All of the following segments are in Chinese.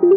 Hello，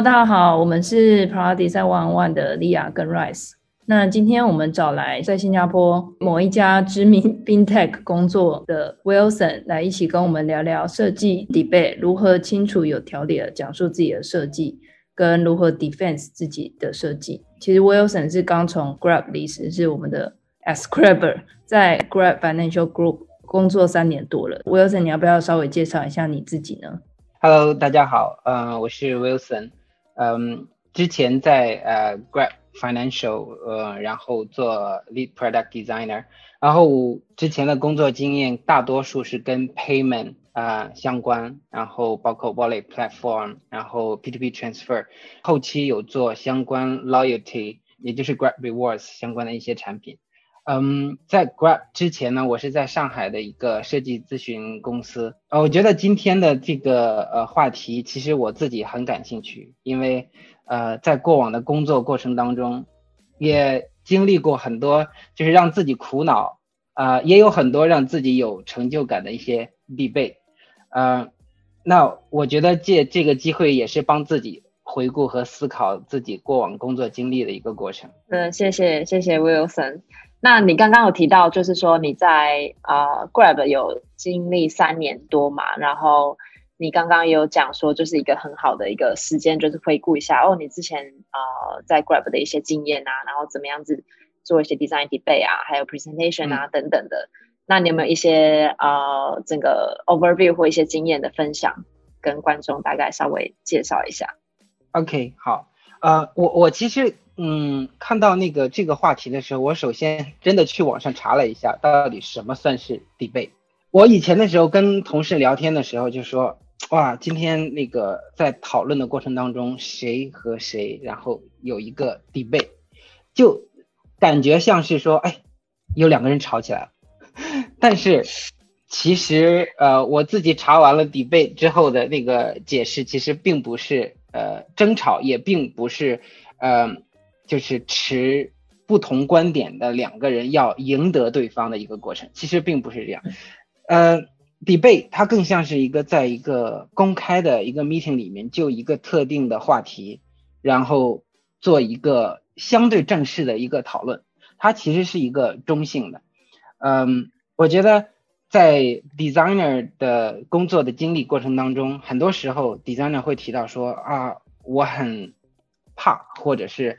大家好，我们是 Product Design One One 的莉亚跟 Rice。那今天我们找来在新加坡某一家知名 FinTech 工作的 Wilson 来一起跟我们聊聊设计 debate 如何清楚有条理的讲述自己的设计，跟如何 defense 自己的设计。其实 Wilson 是刚从 Grab 离职，是我们的 Ascriber，在 Grab Financial Group 工作三年多了。Wilson，你要不要稍微介绍一下你自己呢？Hello，大家好，呃，我是 Wilson，嗯，之前在呃 Grab Financial，呃，然后做 Lead Product Designer，然后之前的工作经验大多数是跟 Payment 啊相关，然后包括 Wallet Platform，然后 P2P Transfer，后期有做相关 Loyalty，也就是 Grab Rewards 相关的一些产品。嗯，在 Grab 之前呢，我是在上海的一个设计咨询公司。呃，我觉得今天的这个呃话题，其实我自己很感兴趣，因为呃，在过往的工作过程当中，也经历过很多就是让自己苦恼，啊，也有很多让自己有成就感的一些必备。呃，那我觉得借这个机会，也是帮自己回顾和思考自己过往工作经历的一个过程。嗯，谢谢谢谢 Wilson。那你刚刚有提到，就是说你在呃 Grab 有经历三年多嘛，然后你刚刚也有讲说，就是一个很好的一个时间，就是回顾一下哦，你之前呃在 Grab 的一些经验啊，然后怎么样子做一些 design debate 啊，还有 presentation 啊等等的。那你有没有一些呃整个 overview 或一些经验的分享，跟观众大概稍微介绍一下？OK，好，呃，我我其实。嗯，看到那个这个话题的时候，我首先真的去网上查了一下，到底什么算是 debate。我以前的时候跟同事聊天的时候就说，哇，今天那个在讨论的过程当中，谁和谁，然后有一个 debate，就感觉像是说，哎，有两个人吵起来了。但是其实，呃，我自己查完了 debate 之后的那个解释，其实并不是呃争吵，也并不是呃。就是持不同观点的两个人要赢得对方的一个过程，其实并不是这样。呃，debate 它更像是一个在一个公开的一个 meeting 里面，就一个特定的话题，然后做一个相对正式的一个讨论。它其实是一个中性的。嗯，我觉得在 designer 的工作的经历过程当中，很多时候 designer 会提到说啊，我很怕，或者是。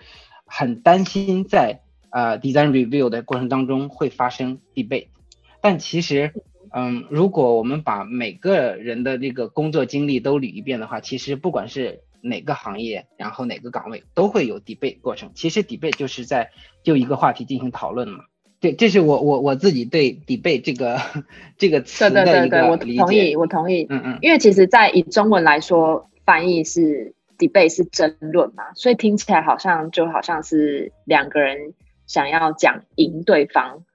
很担心在呃 design review 的过程当中会发生 debate，但其实，嗯，如果我们把每个人的这个工作经历都捋一遍的话，其实不管是哪个行业，然后哪个岗位都会有 debate 过程。其实 debate 就是在就一个话题进行讨论嘛。对，这是我我我自己对 debate 这个这个词的一个理解。我同意，我同意。嗯嗯。因为其实，在以中文来说，翻译是。debate 是争论嘛，所以听起来好像就好像是两个人想要讲赢对方，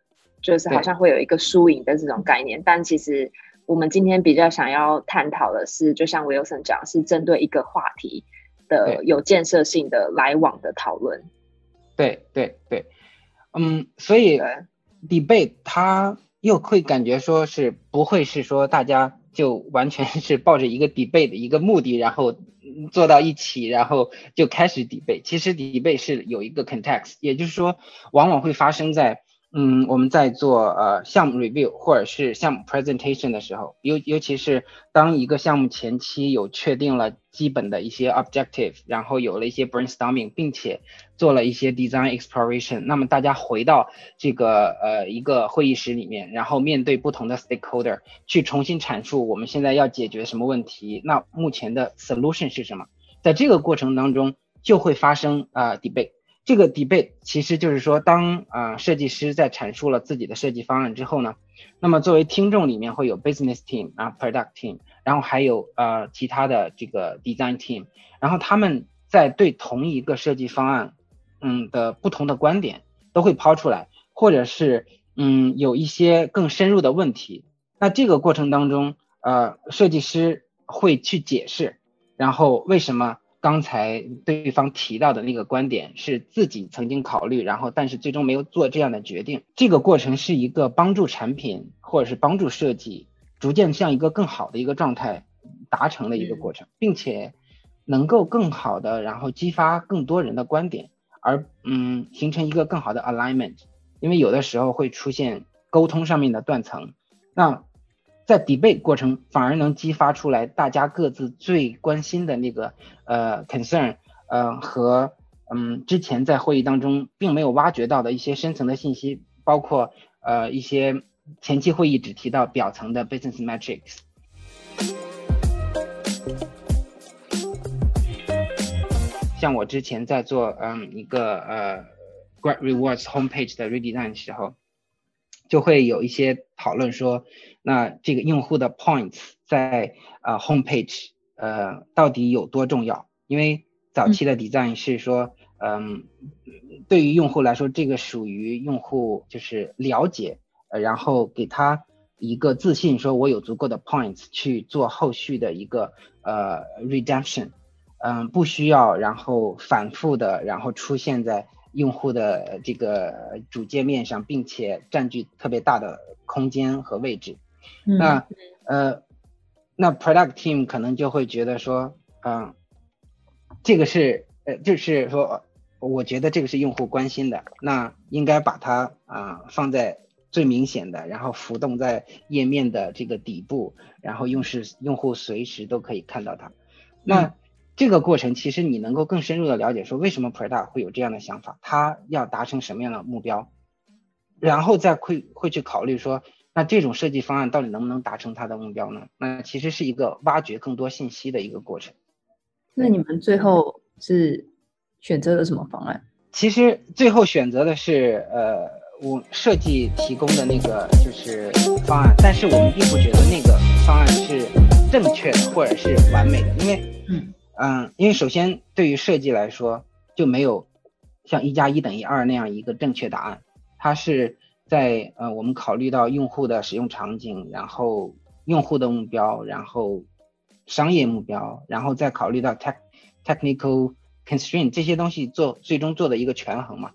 就是好像会有一个输赢的这种概念。但其实我们今天比较想要探讨的是，就像 Wilson 讲，是针对一个话题的有建设性的来往的讨论。对对对，嗯，所以 debate 它又会感觉说是不会是说大家就完全是抱着一个 debate 的一个目的，然后。坐到一起，然后就开始 debate。其实 debate 是有一个 context，也就是说，往往会发生在，嗯，我们在做呃项目 review 或者是项目 presentation 的时候，尤尤其是当一个项目前期有确定了基本的一些 objective，然后有了一些 brainstorming，并且做了一些 design exploration，那么大家回到这个呃一个会议室里面，然后面对不同的 stakeholder 去重新阐述我们现在要解决什么问题，那目前的 solution 是什么？在这个过程当中就会发生啊 debate。这个 debate 其实就是说，当啊设计师在阐述了自己的设计方案之后呢，那么作为听众里面会有 business team 啊 product team，然后还有呃其他的这个 design team，然后他们在对同一个设计方案。嗯的不同的观点都会抛出来，或者是嗯有一些更深入的问题。那这个过程当中，呃，设计师会去解释，然后为什么刚才对方提到的那个观点是自己曾经考虑，然后但是最终没有做这样的决定？这个过程是一个帮助产品或者是帮助设计逐渐向一个更好的一个状态达成的一个过程，并且能够更好的然后激发更多人的观点，而嗯形成一个更好的 alignment。因为有的时候会出现沟通上面的断层，那。在 debate 过程反而能激发出来大家各自最关心的那个呃 concern，呃和嗯之前在会议当中并没有挖掘到的一些深层的信息，包括呃一些前期会议只提到表层的 business metrics。像我之前在做嗯一个呃 Great Rewards homepage 的 redesign 时候。就会有一些讨论说，那这个用户的 points 在呃 homepage 呃到底有多重要？因为早期的 design 是说，嗯，对于用户来说，这个属于用户就是了解，呃，然后给他一个自信，说我有足够的 points 去做后续的一个呃 redemption，嗯，不需要然后反复的然后出现在。用户的这个主界面上，并且占据特别大的空间和位置，那呃，那 product team 可能就会觉得说，嗯，这个是呃，就是说，我觉得这个是用户关心的，那应该把它啊放在最明显的，然后浮动在页面的这个底部，然后用是用户随时都可以看到它，那。这个过程其实你能够更深入的了解，说为什么 Prada 会有这样的想法，他要达成什么样的目标，然后再会会去考虑说，那这种设计方案到底能不能达成他的目标呢？那其实是一个挖掘更多信息的一个过程。那你们最后是选择了什么方案？其实最后选择的是呃，我设计提供的那个就是方案，但是我们并不觉得那个方案是正确的或者是完美的，因为嗯。因为首先对于设计来说，就没有像一加一等于二那样一个正确答案。它是在呃，我们考虑到用户的使用场景，然后用户的目标，然后商业目标，然后再考虑到 tech technical constraint 这些东西做最终做的一个权衡嘛。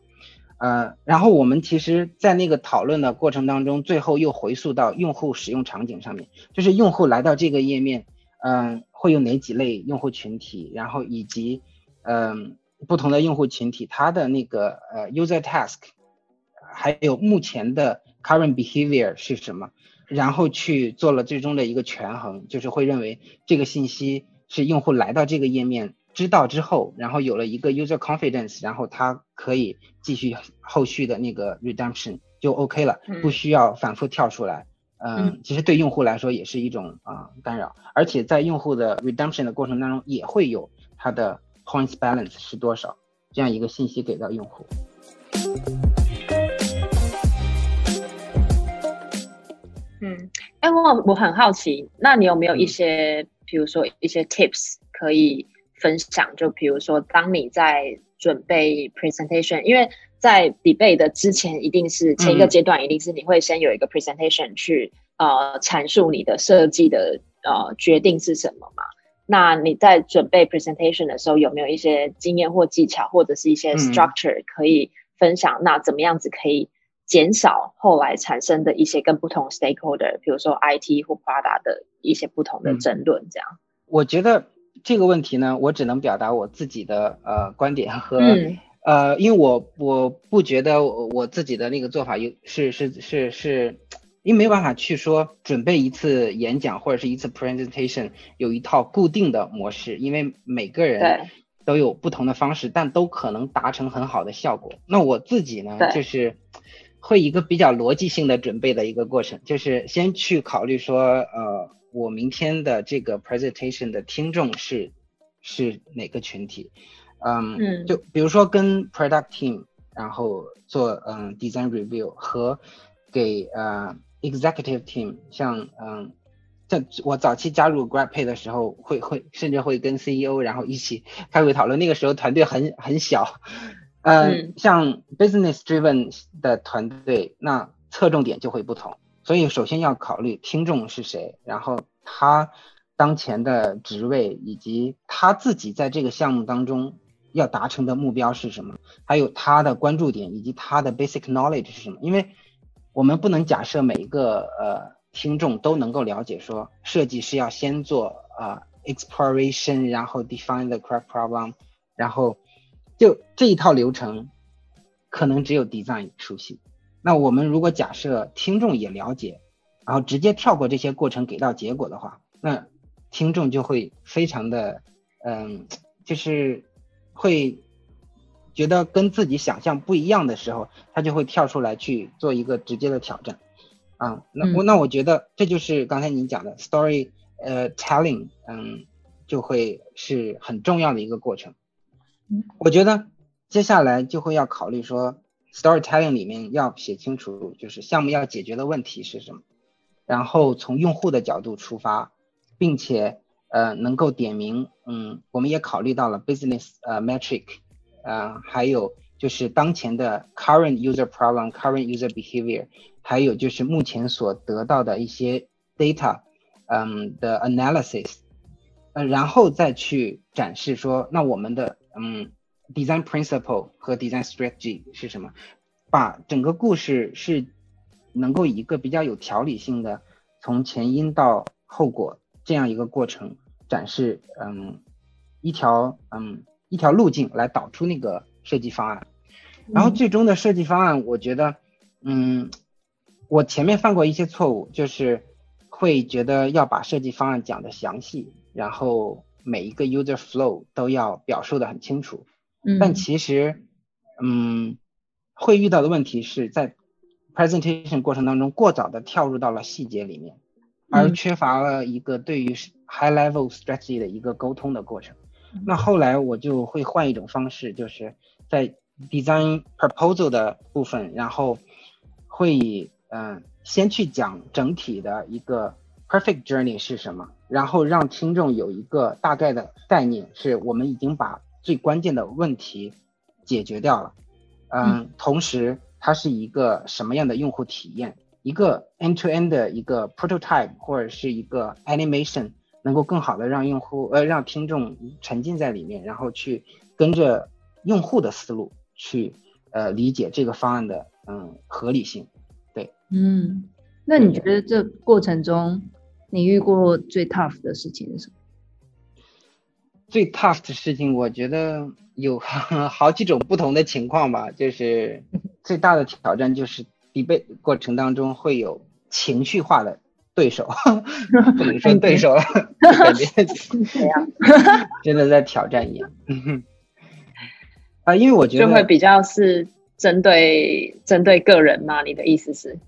呃，然后我们其实，在那个讨论的过程当中，最后又回溯到用户使用场景上面，就是用户来到这个页面，嗯。会有哪几类用户群体，然后以及嗯不同的用户群体，它的那个呃 user task，还有目前的 current behavior 是什么，然后去做了最终的一个权衡，就是会认为这个信息是用户来到这个页面知道之后，然后有了一个 user confidence，然后他可以继续后续的那个 redemption 就 OK 了，不需要反复跳出来。嗯，其实对用户来说也是一种啊干扰，而且在用户的 redemption 的过程当中，也会有它的 points balance 是多少这样一个信息给到用户。嗯，哎，我我很好奇，那你有没有一些，比如说一些 tips 可以分享？就比如说，当你在准备 presentation，因为在 debate 的之前，一定是前一个阶段，一定是你会先有一个 presentation 去呃阐述你的设计的呃决定是什么嘛？那你在准备 presentation 的时候，有没有一些经验或技巧，或者是一些 structure 可以分享？那怎么样子可以减少后来产生的一些跟不同 stakeholder，比如说 IT 或 Prada 的一些不同的争论？这样，我觉得这个问题呢，我只能表达我自己的呃观点和。呃，因为我我不觉得我自己的那个做法有是是是是，因为没有办法去说准备一次演讲或者是一次 presentation 有一套固定的模式，因为每个人都有不同的方式，但都可能达成很好的效果。那我自己呢，就是会一个比较逻辑性的准备的一个过程，就是先去考虑说，呃，我明天的这个 presentation 的听众是是哪个群体。嗯，就比如说跟 product team，然后做嗯 design review 和给呃 executive team，像嗯，在我早期加入 GrabPay 的时候，会会甚至会跟 CEO 然后一起开会讨论，那个时候团队很很小，嗯，像 business driven 的团队，那侧重点就会不同，所以首先要考虑听众是谁，然后他当前的职位，以及他自己在这个项目当中要达成的目标是什么，还有他的关注点以及他的 basic knowledge 是什么？因为我们不能假设每一个呃听众都能够了解说设计是要先做啊 exploration，然后 define the correct problem，然后就这一套流程可能只有 design 熟悉。那我们如果假设听众也了解，然后直接跳过这些过程给到结果的话，那听众就会非常的，嗯，就是会觉得跟自己想象不一样的时候，他就会跳出来去做一个直接的挑战，啊，那我那我觉得这就是刚才您讲的 story，呃，telling，嗯，就会是很重要的一个过程。我觉得接下来就会要考虑说。Storytelling 里面要写清楚，就是项目要解决的问题是什么，然后从用户的角度出发，并且呃能够点名，嗯，我们也考虑到了 business 呃 metric，呃还有就是当前的 current user problem，current user behavior，还有就是目前所得到的一些 data，嗯的 analysis，呃然后再去展示说，那我们的嗯。Design principle 和 design strategy 是什么？把整个故事是能够以一个比较有条理性的，从前因到后果这样一个过程展示，嗯，一条嗯一条路径来导出那个设计方案。然后最终的设计方案，我觉得，嗯，我前面犯过一些错误，就是会觉得要把设计方案讲的详细，然后每一个 user flow 都要表述的很清楚。但其实，嗯，会遇到的问题是在 presentation 过程当中过早的跳入到了细节里面，而缺乏了一个对于 high level strategy 的一个沟通的过程。那后来我就会换一种方式，就是在 design proposal 的部分，然后会以嗯先去讲整体的一个 perfect journey 是什么，然后让听众有一个大概的概念，是我们已经把。最关键的问题解决掉了，嗯，同时它是一个什么样的用户体验？一个 end-to-end 的一个 prototype 或者是一个 animation，能够更好的让用户呃让听众沉浸在里面，然后去跟着用户的思路去呃理解这个方案的嗯合理性。对，嗯，那你觉得这过程中你遇过最 tough 的事情是什么？最 tough 的事情，我觉得有 好几种不同的情况吧。就是最大的挑战就是 debate 过程当中会有情绪化的对手，不能说对手了，感觉 真的在挑战一样。啊，因为我觉得就会比较是针对针对个人嘛？你的意思是，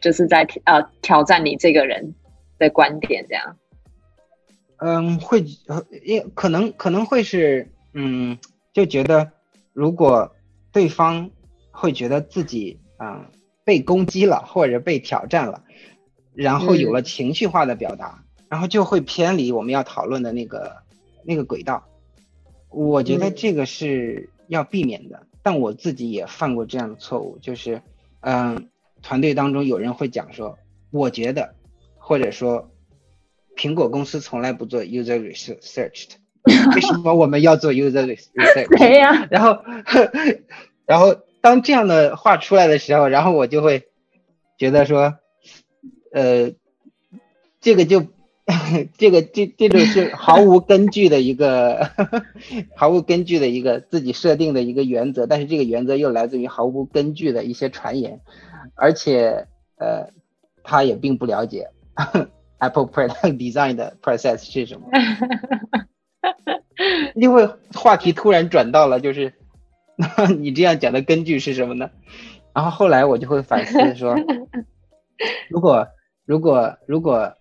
就是在呃挑战你这个人的观点这样。嗯，会也可能可能会是，嗯，就觉得如果对方会觉得自己啊被攻击了或者被挑战了，然后有了情绪化的表达，然后就会偏离我们要讨论的那个那个轨道。我觉得这个是要避免的，但我自己也犯过这样的错误，就是嗯，团队当中有人会讲说，我觉得，或者说。苹果公司从来不做 user research，的为什么我们要做 user research？谁呀？然后，然后当这样的话出来的时候，然后我就会觉得说，呃，这个就 这个这这种是毫无根据的一个 毫无根据的一个自己设定的一个原则，但是这个原则又来自于毫无根据的一些传言，而且呃，他也并不了解。Apple product design 的 process 是什么？因为话题突然转到了，就是 你这样讲的根据是什么呢？然后后来我就会反思说，如果如果如果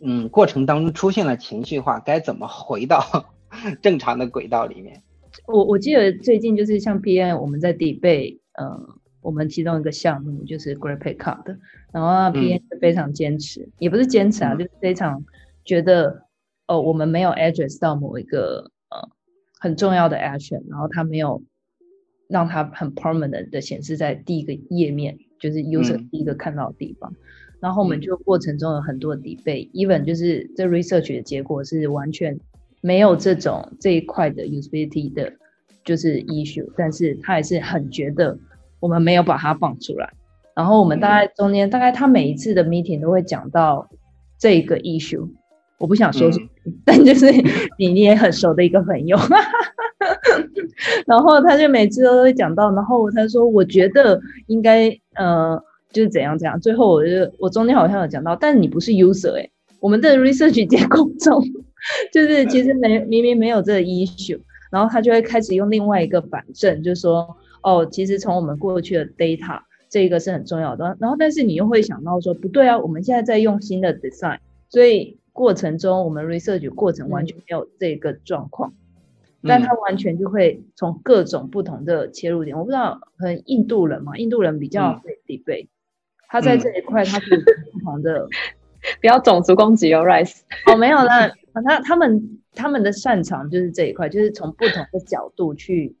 嗯过程当中出现了情绪化，该怎么回到 正常的轨道里面？我我记得最近就是像 p n 我们在 debate，嗯。我们其中一个项目就是 Graphic Card，然后 P N 是非常坚持，也不是坚持啊，就是非常觉得哦，我们没有 address 到某一个呃很重要的 action，然后他没有让它很 permanent 的显示在第一个页面，就是 user 第一个看到的地方。然后我们就过程中有很多 debate，even 就是这 research 的结果是完全没有这种这一块的 usability 的，就是 issue，但是他还是很觉得我们没有把它放出来。然后我们大概中间大概他每一次的 meeting 都会讲到这个 issue，我不想说，但就是你你也很熟的一个朋友，然后他就每次都会讲到，然后他说我觉得应该呃。就是怎样怎样，最后我就我中间好像有讲到，但你不是 user 哎，我们的 research 结构中，就是其实没明明没有这个 issue，然后他就会开始用另外一个反证，就是说哦，其实从我们过去的 data 这个是很重要的，然后但是你又会想到说不对啊，我们现在在用新的 design，所以过程中我们 research 过程完全没有这个状况，但他完全就会从各种不同的切入点，我不知道可能印度人嘛，印度人比较会 debate。他在这一块，他是不同的，不要种族攻击哦，Rice。哦，没有啦，他他们他们的擅长就是这一块，就是从不同的角度去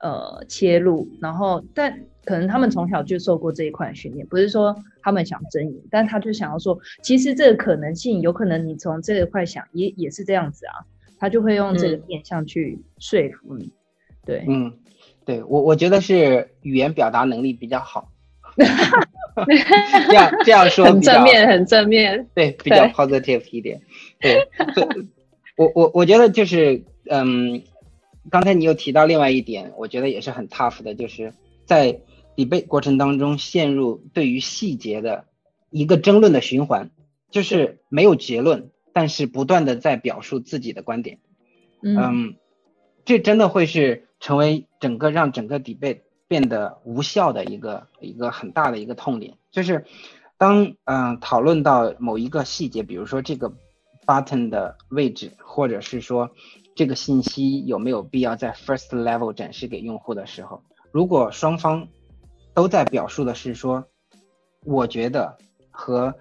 呃切入，然后但可能他们从小就受过这一块训练，不是说他们想争赢，但他就想要说，其实这个可能性有可能你从这一块想也也是这样子啊，他就会用这个面向去说服你。对，嗯，对我我觉得是语言表达能力比较好。这样这样说很正面，很正面，对，比较 positive 一点。对，我我我觉得就是，嗯，刚才你又提到另外一点，我觉得也是很 tough 的，就是在 debate 过程当中陷入对于细节的一个争论的循环，就是没有结论，但是不断的在表述自己的观点。嗯，这真的会是成为整个让整个 debate。变得无效的一个一个很大的一个痛点，就是当嗯讨论到某一个细节，比如说这个 button 的位置，或者是说这个信息有没有必要在 first level 展示给用户的时候，如果双方都在表述的是说，我觉得和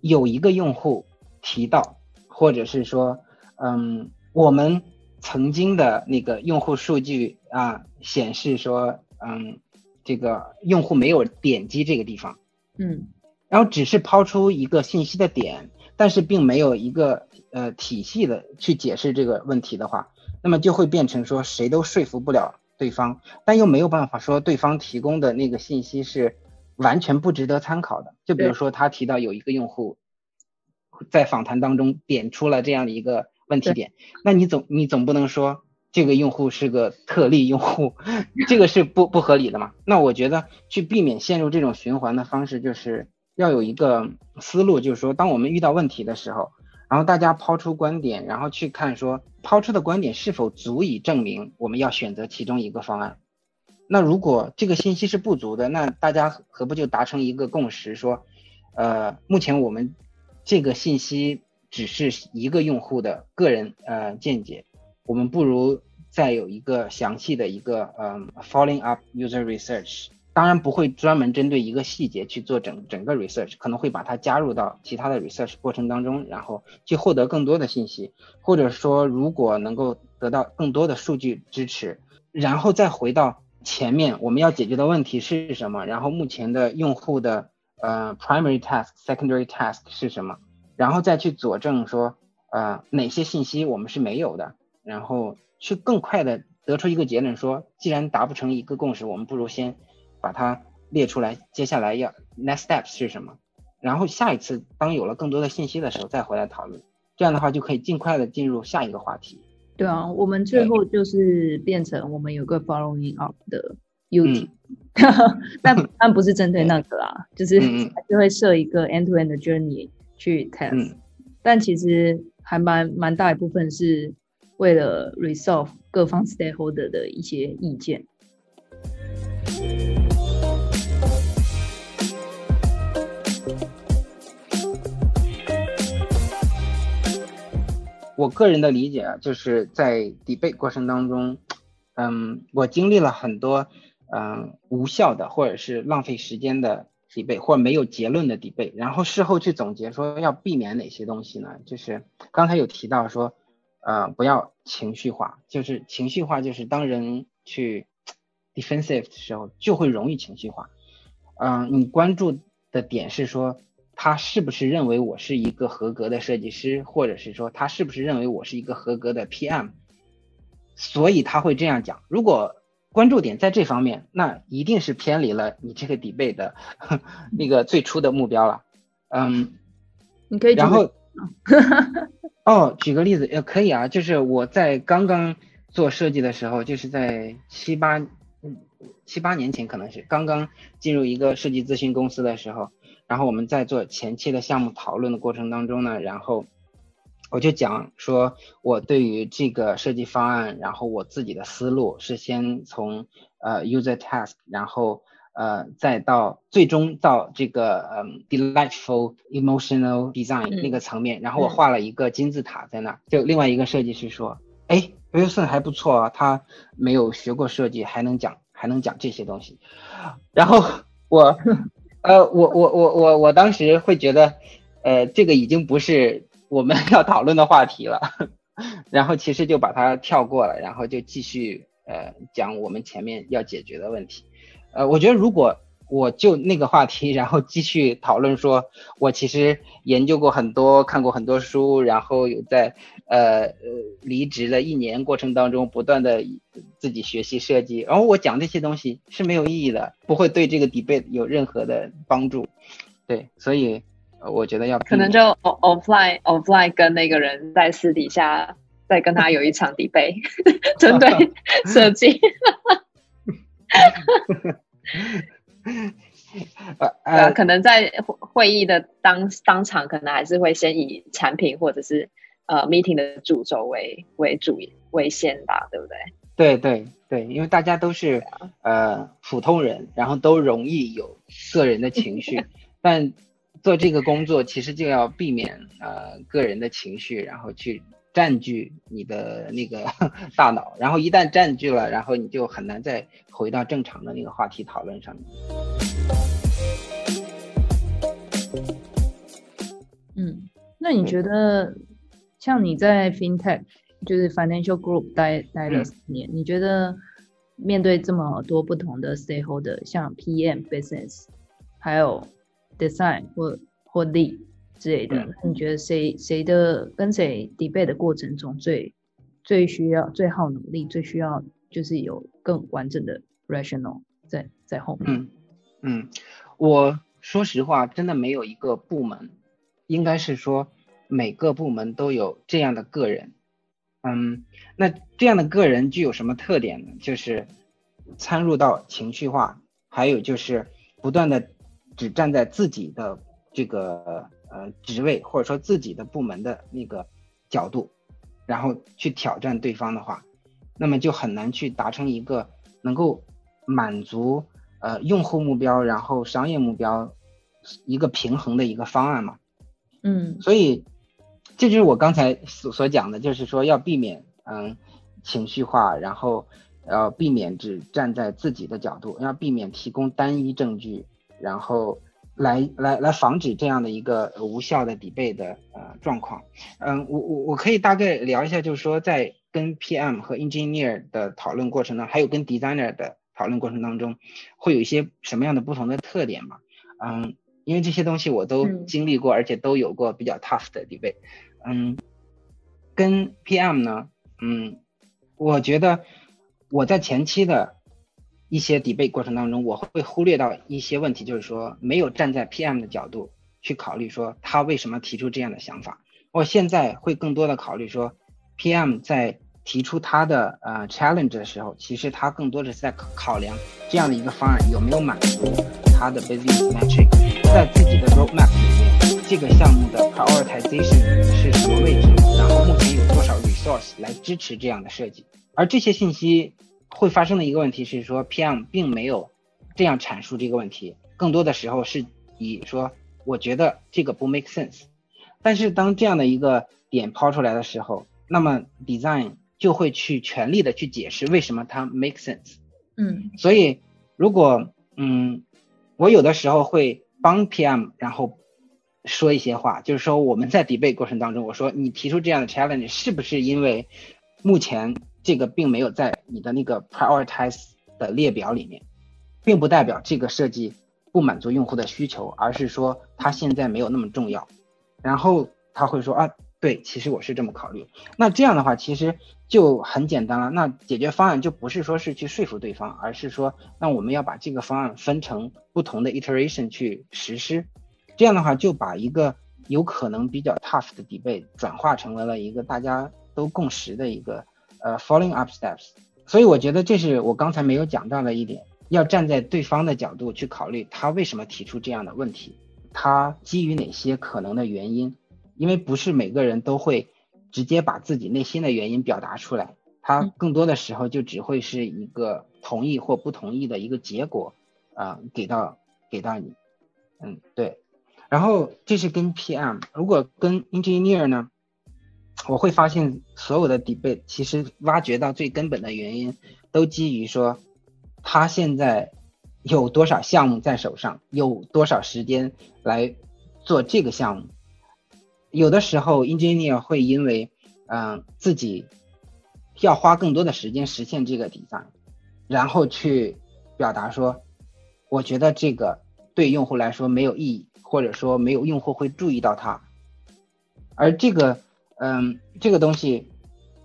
有一个用户提到，或者是说嗯我们曾经的那个用户数据啊显示说。嗯，这个用户没有点击这个地方，嗯，然后只是抛出一个信息的点，但是并没有一个呃体系的去解释这个问题的话，那么就会变成说谁都说服不了对方，但又没有办法说对方提供的那个信息是完全不值得参考的。就比如说他提到有一个用户在访谈当中点出了这样的一个问题点，那你总你总不能说。这个用户是个特例用户，这个是不不合理的嘛？那我觉得去避免陷入这种循环的方式，就是要有一个思路，就是说，当我们遇到问题的时候，然后大家抛出观点，然后去看说抛出的观点是否足以证明我们要选择其中一个方案。那如果这个信息是不足的，那大家何不就达成一个共识，说，呃，目前我们这个信息只是一个用户的个人呃见解。我们不如再有一个详细的一个嗯 following up user research，当然不会专门针对一个细节去做整整个 research，可能会把它加入到其他的 research 过程当中，然后去获得更多的信息，或者说如果能够得到更多的数据支持，然后再回到前面我们要解决的问题是什么，然后目前的用户的呃 primary task secondary task 是什么，然后再去佐证说呃哪些信息我们是没有的。然后去更快的得出一个结论，说既然达不成一个共识，我们不如先把它列出来，接下来要 next steps 是什么？然后下一次当有了更多的信息的时候再回来讨论，这样的话就可以尽快的进入下一个话题。对啊，我们最后就是变成我们有个 following up 的 U T，但但不是针对那个啊，就是还是会设一个 end to end 的 journey 去 test，但其实还蛮蛮大一部分是。为了 resolve 各方 stakeholder 的一些意见，我个人的理解啊，就是在 debate 过程当中，嗯，我经历了很多嗯无效的或者是浪费时间的底背或者没有结论的底背然后事后去总结说要避免哪些东西呢？就是刚才有提到说。呃，不要情绪化，就是情绪化，就是当人去 defensive 的时候，就会容易情绪化。嗯，你关注的点是说他是不是认为我是一个合格的设计师，或者是说他是不是认为我是一个合格的 PM，所以他会这样讲。如果关注点在这方面，那一定是偏离了你这个 debate 的那个最初的目标了。嗯，你可以然后 哦，举个例子也可以啊，就是我在刚刚做设计的时候，就是在七八七八年前，可能是刚刚进入一个设计咨询公司的时候，然后我们在做前期的项目讨论的过程当中呢，然后我就讲说，我对于这个设计方案，然后我自己的思路是先从呃 user task，然后呃再到最终到这个嗯 delightful emotional design 那个层面，然后我画了一个金字塔在那，就另外一个设计师说，哎，Wilson 还不错啊，他没有学过设计，还能讲还能讲这些东西，然后我呃我我我我我当时会觉得，呃这个已经不是。我们要讨论的话题了，然后其实就把它跳过了，然后就继续呃讲我们前面要解决的问题。呃，我觉得如果我就那个话题，然后继续讨论，说我其实研究过很多，看过很多书，然后有在呃呃离职的一年过程当中不断的自己学习设计，然后我讲这些东西是没有意义的，不会对这个 debate 有任何的帮助。对，所以。我觉得要可能就 offline offline 跟那个人在私底下再跟他有一场 debate，针对 设计。呃，可能在会议的当当场，可能还是会先以产品或者是呃 meeting 的主轴为为主为先吧，对不对？对对对，因为大家都是呃普通人，然后都容易有个人的情绪，但。做这个工作其实就要避免呃个人的情绪，然后去占据你的那个 大脑，然后一旦占据了，然后你就很难再回到正常的那个话题讨论上面。嗯，那你觉得像你在 FinTech 就是 Financial Group 待待了四年，你觉得面对这么多不同的 Stakeholder，像 PM、Business，还有 design 或或 lead 之类的，你觉得谁谁的跟谁 debate 的过程中最最需要最耗努力，最需要就是有更完整的 rational 在在后面。嗯嗯，我说实话，真的没有一个部门，应该是说每个部门都有这样的个人。嗯，那这样的个人具有什么特点呢？就是参入到情绪化，还有就是不断的。只站在自己的这个呃职位或者说自己的部门的那个角度，然后去挑战对方的话，那么就很难去达成一个能够满足呃用户目标，然后商业目标一个平衡的一个方案嘛。嗯，所以这就是我刚才所所讲的，就是说要避免嗯情绪化，然后要避免只站在自己的角度，要避免提供单一证据。然后来来来防止这样的一个无效的抵背的呃状况。嗯，我我我可以大概聊一下，就是说在跟 PM 和 Engineer 的讨论过程中，还有跟 Designer 的讨论过程当中，会有一些什么样的不同的特点嘛？嗯，因为这些东西我都经历过，而且都有过比较 tough 的 debate。嗯，跟 PM 呢，嗯，我觉得我在前期的。一些 debate 过程当中，我会忽略到一些问题，就是说没有站在 PM 的角度去考虑说他为什么提出这样的想法。我现在会更多的考虑说，PM 在提出他的呃 challenge 的时候，其实他更多的是在考量这样的一个方案有没有满足他的 business metric，在自己的 roadmap 里面，这个项目的 prioritization 是什么位置，然后目前有多少 resource 来支持这样的设计，而这些信息。会发生的一个问题是说，PM 并没有这样阐述这个问题，更多的时候是以说，我觉得这个不 make sense。但是当这样的一个点抛出来的时候，那么 design 就会去全力的去解释为什么它 make sense。嗯，所以如果嗯，我有的时候会帮 PM，然后说一些话，就是说我们在 debate 过程当中，我说你提出这样的 challenge 是不是因为目前。这个并没有在你的那个 prioritize 的列表里面，并不代表这个设计不满足用户的需求，而是说它现在没有那么重要。然后他会说啊，对，其实我是这么考虑。那这样的话，其实就很简单了。那解决方案就不是说是去说服对方，而是说，那我们要把这个方案分成不同的 iteration 去实施。这样的话，就把一个有可能比较 tough 的 debate 转化成为了一个大家都共识的一个呃 following up steps。所以我觉得这是我刚才没有讲到的一点，要站在对方的角度去考虑他为什么提出这样的问题。他基于哪些可能的原因？因为不是每个人都会直接把自己内心的原因表达出来，他更多的时候就只会是一个同意或不同意的一个结果，啊，给到给到你，嗯，对。然后这是跟 PM，如果跟 Engineer 呢，我会发现所有的 debate 其实挖掘到最根本的原因，都基于说他现在。有多少项目在手上？有多少时间来做这个项目？有的时候，engineer 会因为嗯自己要花更多的时间实现这个 design，然后去表达说，我觉得这个对用户来说没有意义，或者说没有用户会注意到它。而这个嗯这个东西，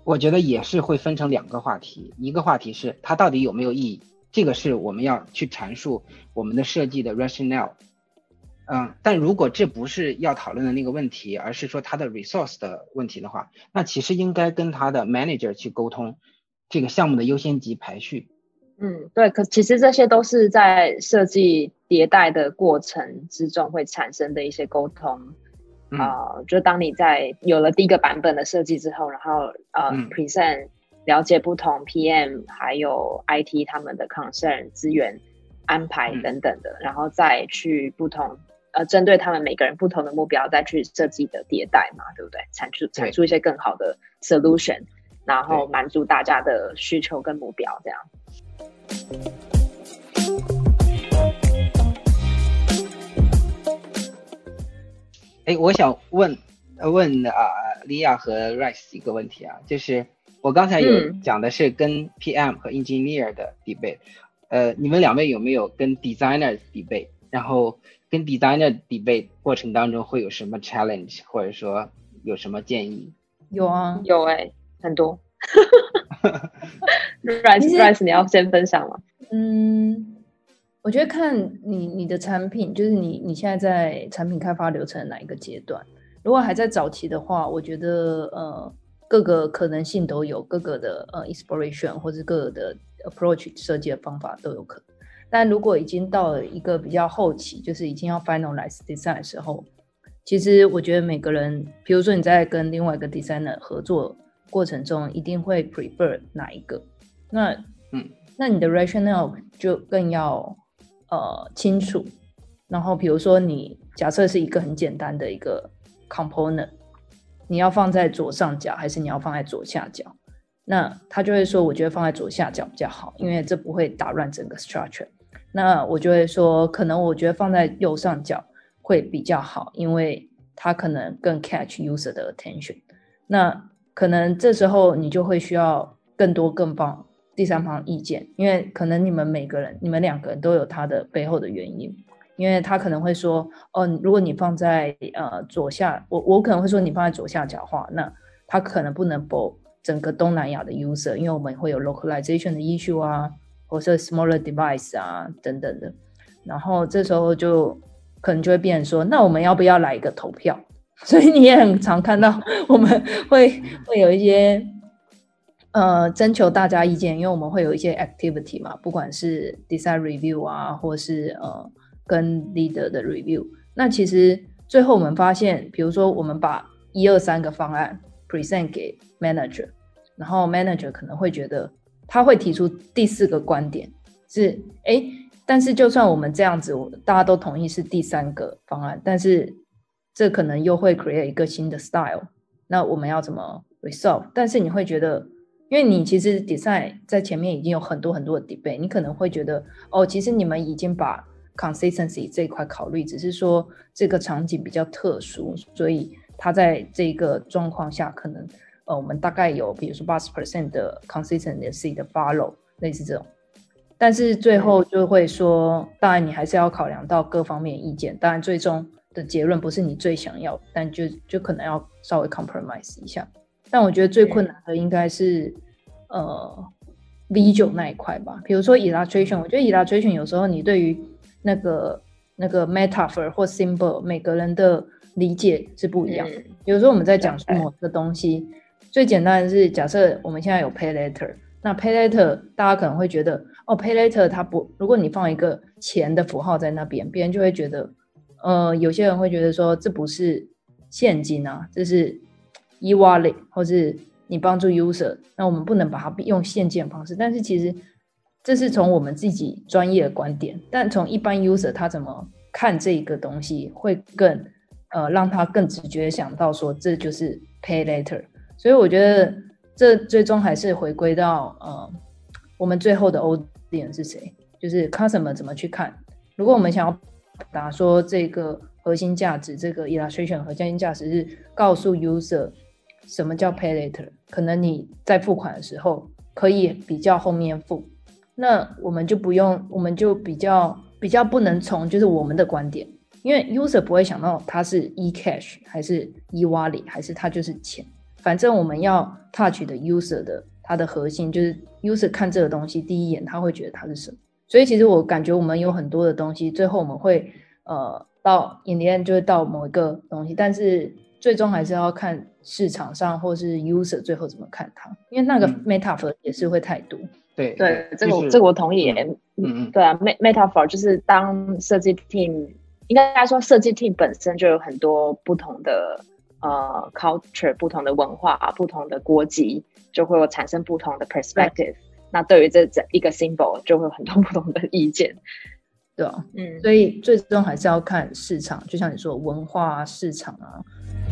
我觉得也是会分成两个话题，一个话题是它到底有没有意义。这个是我们要去阐述我们的设计的 rationale，嗯，但如果这不是要讨论的那个问题，而是说它的 resource 的问题的话，那其实应该跟他的 manager 去沟通这个项目的优先级排序。嗯，对，可其实这些都是在设计迭代的过程之中会产生的一些沟通。啊，就当你在有了第一个版本的设计之后，然后呃 present。了解不同 PM 还有 IT 他们的 concern 资源安排等等的，然后再去不同呃针对他们每个人不同的目标再去设计的迭代嘛，对不对？产出产出一些更好的 solution，然后满足大家的需求跟目标这样。哎，我想问问啊，利亚和 Rice 一个问题啊，就是。我刚才有讲的是跟 PM 和 Engineer 的 debate，呃，你们两位有没有跟 Designer debate？然后跟 Designer debate 过程当中会有什么 challenge，或者说有什么建议？有啊，有哎，很多。Rice，Rice，你要先分享吗？嗯，我觉得看你你的产品，就是你你现在在产品开发流程哪一个阶段？如果还在早期的话，我觉得呃。各个可能性都有，各个的呃 inspiration 或者各个的 approach 设计的方法都有可能。但如果已经到了一个比较后期，就是已经要 finalize design 的时候，其实我觉得每个人，比如说你在跟另外一个 designer 合作过程中，一定会 prefer 哪一个？那嗯，那你的 rationale 就更要呃清楚。然后比如说你假设是一个很简单的一个 component。你要放在左上角还是你要放在左下角？那他就会说，我觉得放在左下角比较好，因为这不会打乱整个 structure。那我就会说，可能我觉得放在右上角会比较好，因为它可能更 catch user 的 attention。那可能这时候你就会需要更多更棒第三方意见，因为可能你们每个人、你们两个人都有他的背后的原因。因为他可能会说，哦，如果你放在呃左下，我我可能会说你放在左下角话，那他可能不能播整个东南亚的 user，因为我们会有 localization 的 issue 啊，或是 smaller device 啊等等的，然后这时候就可能就会变成说，那我们要不要来一个投票？所以你也很常看到我们会会有一些呃征求大家意见，因为我们会有一些 activity 嘛，不管是 design review 啊，或是呃。跟 leader 的 review，那其实最后我们发现，比如说我们把一二三个方案 present 给 manager，然后 manager 可能会觉得他会提出第四个观点是，哎，但是就算我们这样子，大家都同意是第三个方案，但是这可能又会 create 一个新的 style，那我们要怎么 resolve？但是你会觉得，因为你其实 design 在前面已经有很多很多的 debate，你可能会觉得，哦，其实你们已经把 consistency 这一块考虑，只是说这个场景比较特殊，所以它在这个状况下，可能呃，我们大概有比如说八十 percent 的 consistency 的 follow 类似这种。但是最后就会说，当然你还是要考量到各方面意见，当然最终的结论不是你最想要，但就就可能要稍微 compromise 一下。但我觉得最困难的应该是呃 V 九那一块吧，比如说 illustration，我觉得 illustration 有时候你对于那个那个 metaphor 或 symbol，每个人的理解是不一样。有时候我们在讲述某个东西，最简单的是假设我们现在有 pay letter，那 pay letter 大家可能会觉得哦，pay letter 它不，如果你放一个钱的符号在那边，别人就会觉得，呃，有些人会觉得说这不是现金啊，这是 e wallet，或是你帮助 user，那我们不能把它用现金的方式。但是其实这是从我们自己专业的观点，但从一般 user 他怎么看这个东西会更。呃，让他更直觉想到说这就是 pay later，所以我觉得这最终还是回归到呃，我们最后的 audience 是谁，就是 customer 怎么去看。如果我们想要打说这个核心价值，这个 illustration 核心价值是告诉 user 什么叫 pay later，可能你在付款的时候可以比较后面付，那我们就不用，我们就比较比较不能从就是我们的观点。因为 user 不会想到它是 e cash 还是 e wallet 还是它就是钱，反正我们要 touch 的 user 的它的核心就是 user 看这个东西第一眼他会觉得它是什么，所以其实我感觉我们有很多的东西，最后我们会呃到 in the end 就会到某一个东西，但是最终还是要看市场上或是 user 最后怎么看它，因为那个 metaphor 也是会太多。对对，这个这个我同意。嗯嗯，对啊，metaphor 就是当设计 team。应该说，设计 team 本身就有很多不同的呃 culture，不同的文化，不同的国籍，就会有产生不同的 perspective。那对于这整一个 symbol，就会有很多不同的意见，对啊，嗯，所以最终还是要看市场，就像你说，文化市场啊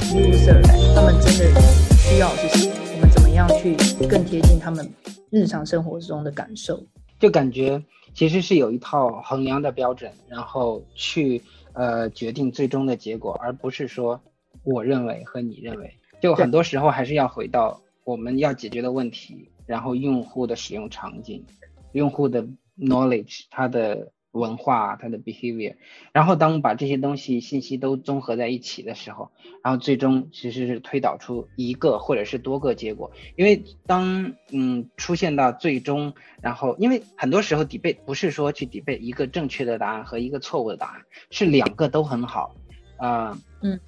，user 他们真的需要是什么？我们怎么样去更贴近他们日常生活中的感受？就感觉其实是有一套衡量的标准，然后去。呃，决定最终的结果，而不是说我认为和你认为，就很多时候还是要回到我们要解决的问题，然后用户的使用场景，用户的 knowledge，他的。文化，它的 behavior，然后当把这些东西信息都综合在一起的时候，然后最终其实是推导出一个或者是多个结果。因为当嗯出现到最终，然后因为很多时候 debate 不是说去 debate 一个正确的答案和一个错误的答案，是两个都很好，啊嗯，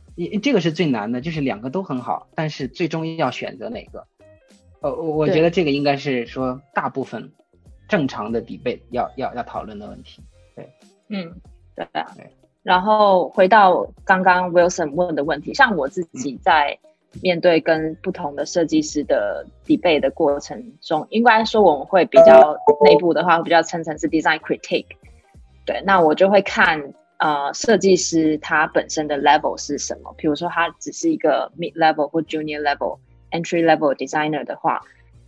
这个是最难的，就是两个都很好，但是最终要选择哪个？呃，我觉得这个应该是说大部分正常的 debate 要要要讨论的问题。对，嗯，对啊，然后回到刚刚 Wilson 问的问题，像我自己在面对跟不同的设计师的 debate 的过程中，应该说我们会比较内部的话，会比较称成是 design critique。对，那我就会看呃设计师他本身的 level 是什么，比如说他只是一个 mid level 或 junior level entry level designer 的话。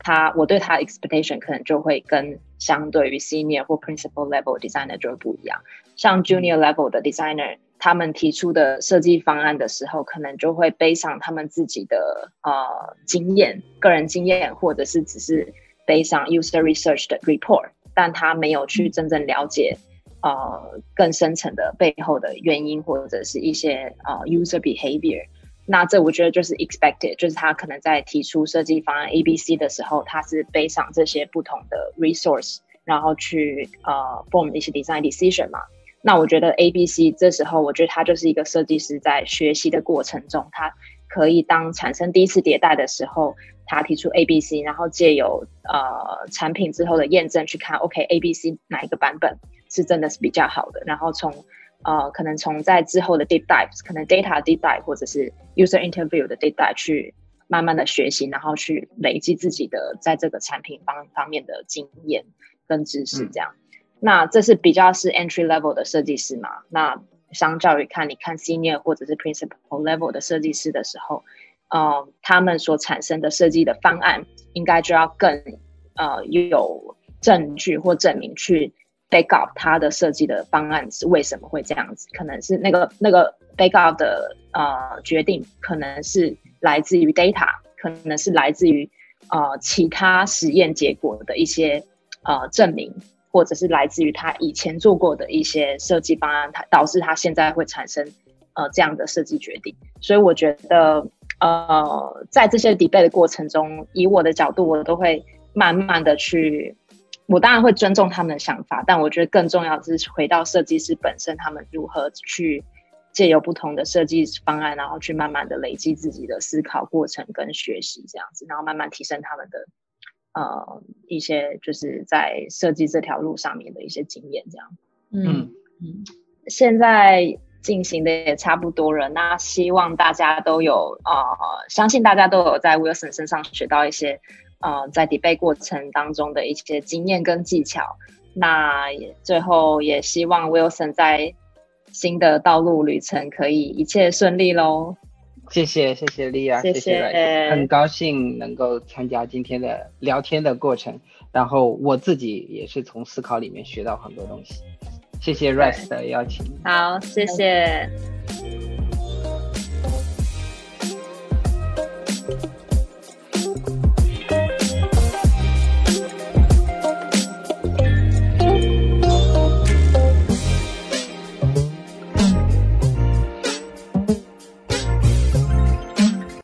他，我对他 expectation 可能就会跟相对于 senior 或 principal level designer 就会不一样。像 junior level 的 designer，他们提出的设计方案的时候，可能就会背上他们自己的呃经验、个人经验，或者是只是背上 user research 的 report，但他没有去真正了解呃更深层的背后的原因，或者是一些呃 user behavior。那这我觉得就是 expected，就是他可能在提出设计方案 A、B、C 的时候，他是背上这些不同的 resource，然后去呃 form 一些 design decision 嘛。那我觉得 A、B、C 这时候，我觉得他就是一个设计师在学习的过程中，他可以当产生第一次迭代的时候，他提出 A、B、C，然后借由呃产品之后的验证去看，OK A、B、C 哪一个版本是真的是比较好的，然后从呃，可能从在之后的 deep dives，可能 data deep dive 或者是 user interview 的 deep dive 去慢慢的学习，然后去累积自己的在这个产品方方面的经验跟知识，这样。那这是比较是 entry level 的设计师嘛？那相较于看你看 senior 或者是 principal level 的设计师的时候，呃，他们所产生的设计的方案，应该就要更呃有证据或证明去。Back up 它的设计的方案是为什么会这样子？可能是那个那个 back up 的呃决定，可能是来自于 data，可能是来自于呃其他实验结果的一些呃证明，或者是来自于他以前做过的一些设计方案，他导致他现在会产生呃这样的设计决定。所以我觉得，呃，在这些 debate 的过程中，以我的角度，我都会慢慢的去，我当然会尊重他们的想法，但我觉得更重要的是回到设计师本身，他们如何去借由不同的设计方案，然后去慢慢的累积自己的思考过程跟学习这样子，然后慢慢提升他们的。呃，一些就是在设计这条路上面的一些经验，这样。嗯嗯，现在进行的也差不多了。那希望大家都有呃，相信大家都有在 Wilson 身上学到一些呃，在 debate 过程当中的一些经验跟技巧。那也最后也希望 Wilson 在新的道路旅程可以一切顺利喽。谢谢谢谢莉亚，谢谢，很高兴能够参加今天的聊天的过程，然后我自己也是从思考里面学到很多东西，谢谢 Rice 的邀请，好，谢谢。